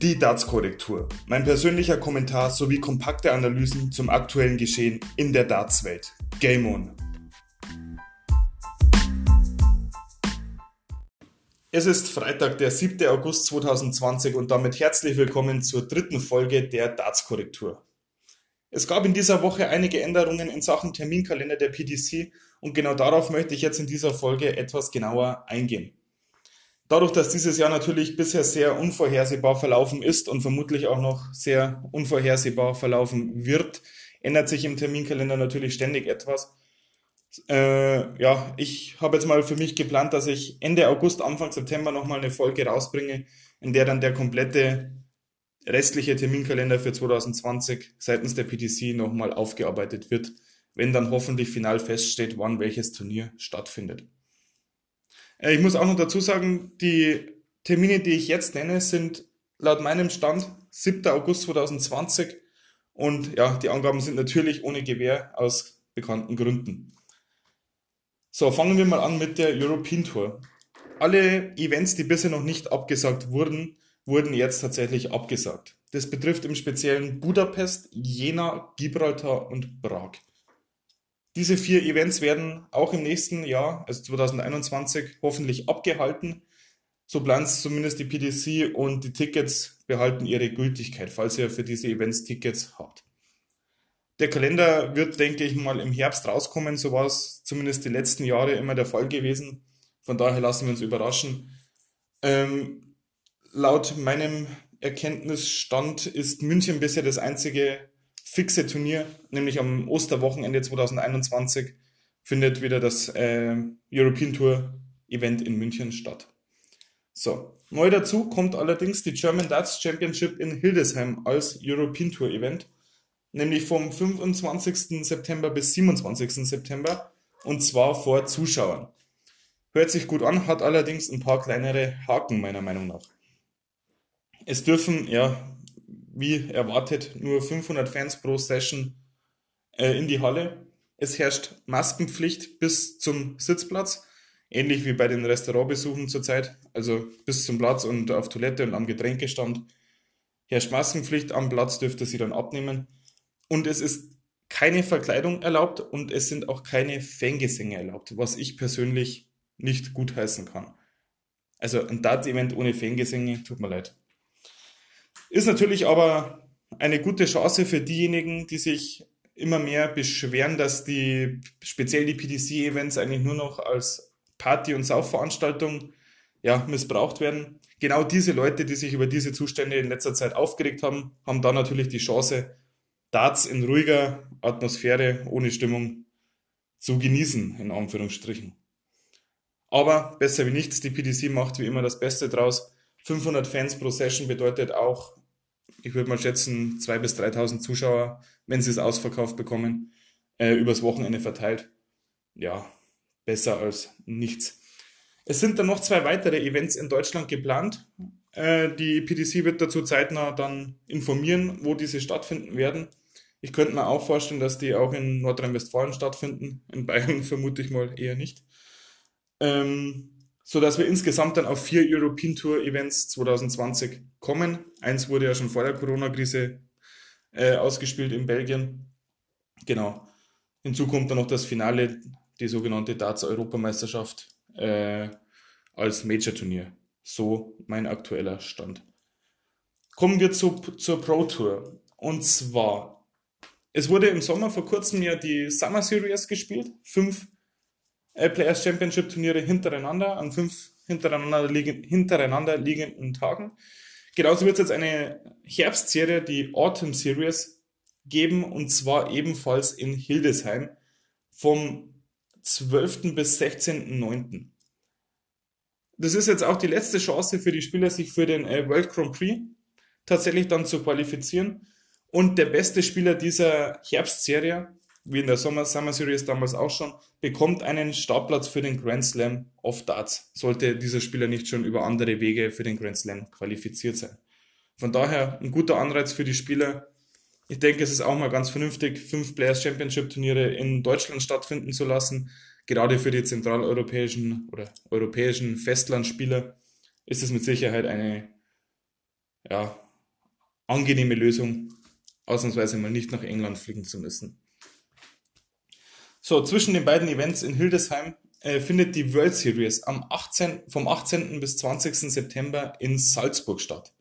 Die Darts-Korrektur. Mein persönlicher Kommentar sowie kompakte Analysen zum aktuellen Geschehen in der Darts-Welt. Game on! Es ist Freitag, der 7. August 2020 und damit herzlich willkommen zur dritten Folge der Darts-Korrektur. Es gab in dieser Woche einige Änderungen in Sachen Terminkalender der PDC und genau darauf möchte ich jetzt in dieser Folge etwas genauer eingehen. Dadurch, dass dieses Jahr natürlich bisher sehr unvorhersehbar verlaufen ist und vermutlich auch noch sehr unvorhersehbar verlaufen wird, ändert sich im Terminkalender natürlich ständig etwas. Äh, ja, ich habe jetzt mal für mich geplant, dass ich Ende August, Anfang September nochmal eine Folge rausbringe, in der dann der komplette restliche Terminkalender für 2020 seitens der PTC nochmal aufgearbeitet wird, wenn dann hoffentlich final feststeht, wann welches Turnier stattfindet. Äh, ich muss auch noch dazu sagen, die Termine, die ich jetzt nenne, sind laut meinem Stand 7. August 2020 und ja, die Angaben sind natürlich ohne Gewähr aus bekannten Gründen. So, fangen wir mal an mit der European Tour. Alle Events, die bisher noch nicht abgesagt wurden, wurden jetzt tatsächlich abgesagt. Das betrifft im Speziellen Budapest, Jena, Gibraltar und Prag. Diese vier Events werden auch im nächsten Jahr, also 2021, hoffentlich abgehalten. So plant es zumindest die PDC und die Tickets behalten ihre Gültigkeit, falls ihr für diese Events Tickets habt. Der Kalender wird, denke ich mal, im Herbst rauskommen. So war es zumindest die letzten Jahre immer der Fall gewesen. Von daher lassen wir uns überraschen. Ähm, laut meinem Erkenntnisstand ist München bisher das einzige fixe Turnier, nämlich am Osterwochenende 2021 findet wieder das äh, European Tour Event in München statt. So, neu dazu kommt allerdings die German Darts Championship in Hildesheim als European Tour Event, nämlich vom 25. September bis 27. September und zwar vor Zuschauern. Hört sich gut an, hat allerdings ein paar kleinere Haken meiner Meinung nach. Es dürfen ja wie erwartet, nur 500 Fans pro Session äh, in die Halle. Es herrscht Maskenpflicht bis zum Sitzplatz, ähnlich wie bei den Restaurantbesuchen zurzeit, also bis zum Platz und auf Toilette und am Getränkestand. Herrscht Maskenpflicht, am Platz dürfte sie dann abnehmen. Und es ist keine Verkleidung erlaubt und es sind auch keine Fangesänge erlaubt, was ich persönlich nicht gutheißen kann. Also ein Dart-Event ohne Fangesänge, tut mir leid. Ist natürlich aber eine gute Chance für diejenigen, die sich immer mehr beschweren, dass die, speziell die PDC-Events eigentlich nur noch als Party- und Saufveranstaltung ja, missbraucht werden. Genau diese Leute, die sich über diese Zustände in letzter Zeit aufgeregt haben, haben da natürlich die Chance, Darts in ruhiger Atmosphäre, ohne Stimmung zu genießen, in Anführungsstrichen. Aber besser wie nichts, die PDC macht wie immer das Beste draus. 500 Fans pro Session bedeutet auch, ich würde mal schätzen, 2.000 bis 3.000 Zuschauer, wenn sie es ausverkauft bekommen, äh, übers Wochenende verteilt. Ja, besser als nichts. Es sind dann noch zwei weitere Events in Deutschland geplant. Äh, die PDC wird dazu zeitnah dann informieren, wo diese stattfinden werden. Ich könnte mir auch vorstellen, dass die auch in Nordrhein-Westfalen stattfinden. In Bayern vermute ich mal eher nicht. Ähm, so dass wir insgesamt dann auf vier European Tour Events 2020 kommen. Eins wurde ja schon vor der Corona-Krise äh, ausgespielt in Belgien. Genau. Hinzu kommt dann noch das Finale, die sogenannte Darts-Europameisterschaft äh, als Major-Turnier. So mein aktueller Stand. Kommen wir zu, zur Pro Tour. Und zwar, es wurde im Sommer vor kurzem ja die Summer Series gespielt. Fünf Players Championship Turniere hintereinander an fünf hintereinander, liegen, hintereinander liegenden Tagen. Genauso wird es jetzt eine Herbstserie, die Autumn Series, geben und zwar ebenfalls in Hildesheim vom 12. bis 16.09. Das ist jetzt auch die letzte Chance für die Spieler, sich für den äh, World Grand Prix tatsächlich dann zu qualifizieren. Und der beste Spieler dieser Herbstserie wie in der Sommer Summer Series damals auch schon, bekommt einen Startplatz für den Grand Slam of Darts, sollte dieser Spieler nicht schon über andere Wege für den Grand Slam qualifiziert sein. Von daher ein guter Anreiz für die Spieler. Ich denke, es ist auch mal ganz vernünftig, fünf Players Championship Turniere in Deutschland stattfinden zu lassen. Gerade für die zentraleuropäischen oder europäischen Festlandspieler ist es mit Sicherheit eine, ja, angenehme Lösung, ausnahmsweise mal nicht nach England fliegen zu müssen. So, zwischen den beiden Events in Hildesheim äh, findet die World Series am 18, vom 18. bis 20. September in Salzburg statt.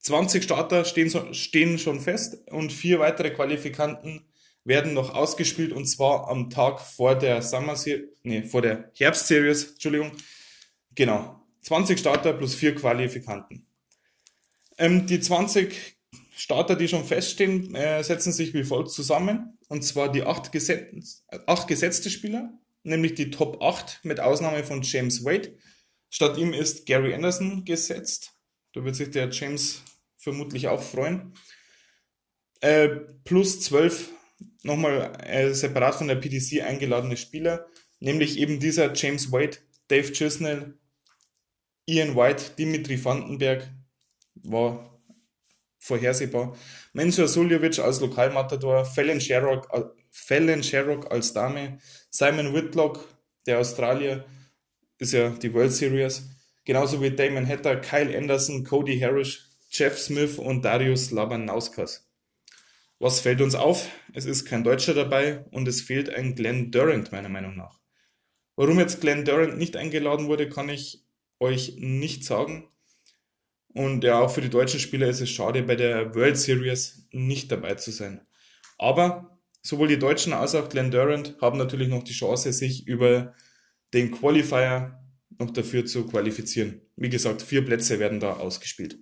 20 Starter stehen, stehen schon fest und vier weitere Qualifikanten werden noch ausgespielt und zwar am Tag vor der Summer Series, nee, vor der Herbst Series, Entschuldigung. Genau. 20 Starter plus vier Qualifikanten. Ähm, die 20 Starter, die schon feststehen, äh, setzen sich wie folgt zusammen. Und zwar die acht, gesetz acht gesetzte Spieler, nämlich die Top 8 mit Ausnahme von James Wade. Statt ihm ist Gary Anderson gesetzt. Da wird sich der James vermutlich auch freuen. Äh, plus 12 nochmal äh, separat von der PDC eingeladene Spieler, nämlich eben dieser James Wade, Dave Chisnell, Ian White, Dimitri Vandenberg, war vorhersehbar, Mensur Suljovic als Lokalmatador, Fallon Sherrock, äh, Fallon Sherrock als Dame, Simon Whitlock, der Australier, ist ja die World Series, genauso wie Damon Hatter, Kyle Anderson, Cody Harris, Jeff Smith und Darius Labanauskas. Was fällt uns auf? Es ist kein Deutscher dabei und es fehlt ein Glenn Durant, meiner Meinung nach. Warum jetzt Glenn Durant nicht eingeladen wurde, kann ich euch nicht sagen. Und ja, auch für die deutschen Spieler ist es schade, bei der World Series nicht dabei zu sein. Aber sowohl die Deutschen als auch Glenn Durant haben natürlich noch die Chance, sich über den Qualifier noch dafür zu qualifizieren. Wie gesagt, vier Plätze werden da ausgespielt.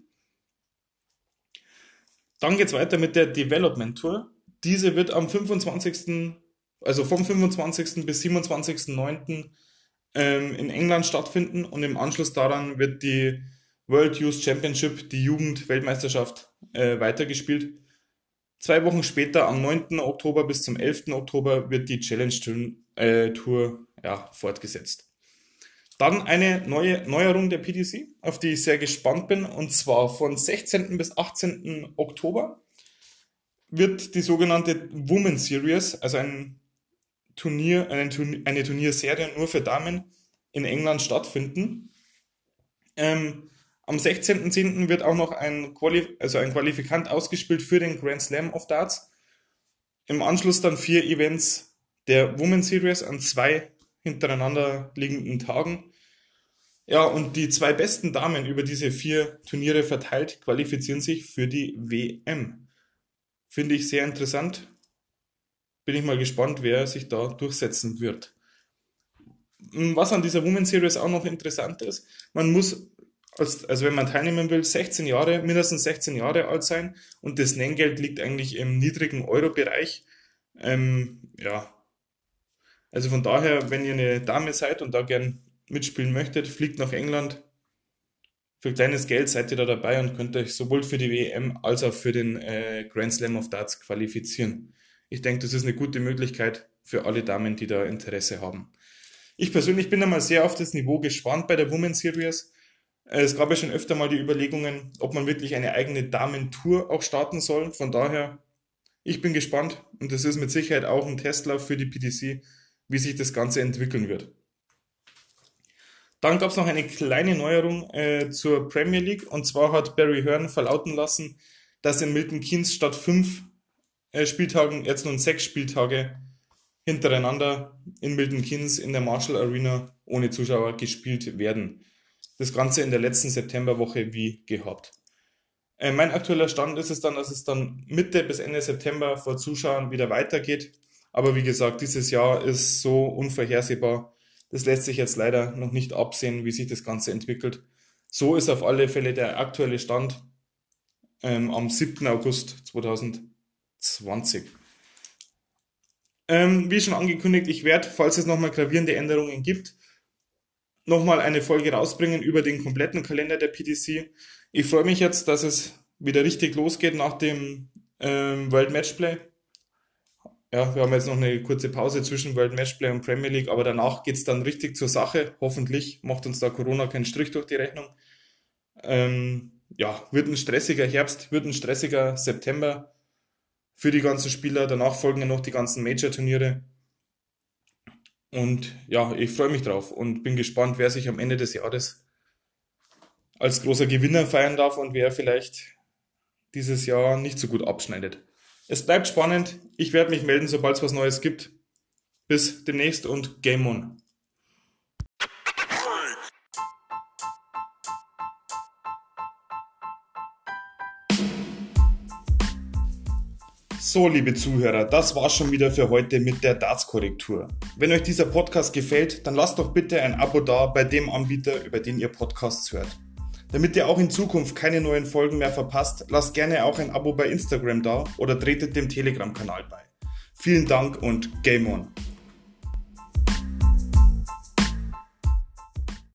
Dann geht's weiter mit der Development Tour. Diese wird am 25. also vom 25. bis 27.09. Ähm, in England stattfinden und im Anschluss daran wird die World Youth Championship, die Jugendweltmeisterschaft, äh, weitergespielt. Zwei Wochen später, am 9. Oktober bis zum 11. Oktober, wird die Challenge Tour, äh, Tour ja, fortgesetzt. Dann eine neue Neuerung der PDC, auf die ich sehr gespannt bin, und zwar von 16. bis 18. Oktober wird die sogenannte Women Series, also ein Turnier, eine, Turnier, eine Turnierserie nur für Damen in England stattfinden. Ähm, am 16.10. wird auch noch ein, Quali also ein Qualifikant ausgespielt für den Grand Slam of Darts. Im Anschluss dann vier Events der Women Series an zwei hintereinander liegenden Tagen. Ja, und die zwei besten Damen über diese vier Turniere verteilt qualifizieren sich für die WM. Finde ich sehr interessant. Bin ich mal gespannt, wer sich da durchsetzen wird. Was an dieser Women Series auch noch interessant ist, man muss, also wenn man teilnehmen will, 16 Jahre, mindestens 16 Jahre alt sein und das Nenngeld liegt eigentlich im niedrigen Euro-Bereich. Ähm, ja, also von daher, wenn ihr eine Dame seid und da gern mitspielen möchtet, fliegt nach England. Für kleines Geld seid ihr da dabei und könnt euch sowohl für die WM als auch für den äh, Grand Slam of Darts qualifizieren. Ich denke, das ist eine gute Möglichkeit für alle Damen, die da Interesse haben. Ich persönlich bin einmal sehr auf das Niveau gespannt bei der Women's Series. Äh, es gab ja schon öfter mal die Überlegungen, ob man wirklich eine eigene Damentour auch starten soll. Von daher, ich bin gespannt und das ist mit Sicherheit auch ein Testlauf für die PDC, wie sich das Ganze entwickeln wird. Dann gab es noch eine kleine Neuerung äh, zur Premier League und zwar hat Barry Hearn verlauten lassen, dass in Milton Keynes statt fünf äh, Spieltagen jetzt nun sechs Spieltage hintereinander in Milton Keynes in der Marshall Arena ohne Zuschauer gespielt werden. Das Ganze in der letzten Septemberwoche wie gehabt. Äh, mein aktueller Stand ist es dann, dass es dann Mitte bis Ende September vor Zuschauern wieder weitergeht. Aber wie gesagt, dieses Jahr ist so unvorhersehbar. Das lässt sich jetzt leider noch nicht absehen, wie sich das Ganze entwickelt. So ist auf alle Fälle der aktuelle Stand ähm, am 7. August 2020. Ähm, wie schon angekündigt, ich werde, falls es nochmal gravierende Änderungen gibt, nochmal eine Folge rausbringen über den kompletten Kalender der PDC. Ich freue mich jetzt, dass es wieder richtig losgeht nach dem ähm, World Matchplay ja, wir haben jetzt noch eine kurze Pause zwischen World Matchplay und Premier League, aber danach geht's dann richtig zur Sache. Hoffentlich macht uns da Corona keinen Strich durch die Rechnung. Ähm, ja, wird ein stressiger Herbst, wird ein stressiger September für die ganzen Spieler. Danach folgen ja noch die ganzen Major-Turniere. Und ja, ich freue mich drauf und bin gespannt, wer sich am Ende des Jahres als großer Gewinner feiern darf und wer vielleicht dieses Jahr nicht so gut abschneidet. Es bleibt spannend. Ich werde mich melden, sobald es was Neues gibt. Bis demnächst und Game On. So, liebe Zuhörer, das war's schon wieder für heute mit der Darts-Korrektur. Wenn euch dieser Podcast gefällt, dann lasst doch bitte ein Abo da bei dem Anbieter, über den ihr Podcasts hört. Damit ihr auch in Zukunft keine neuen Folgen mehr verpasst, lasst gerne auch ein Abo bei Instagram da oder tretet dem Telegram-Kanal bei. Vielen Dank und Game On!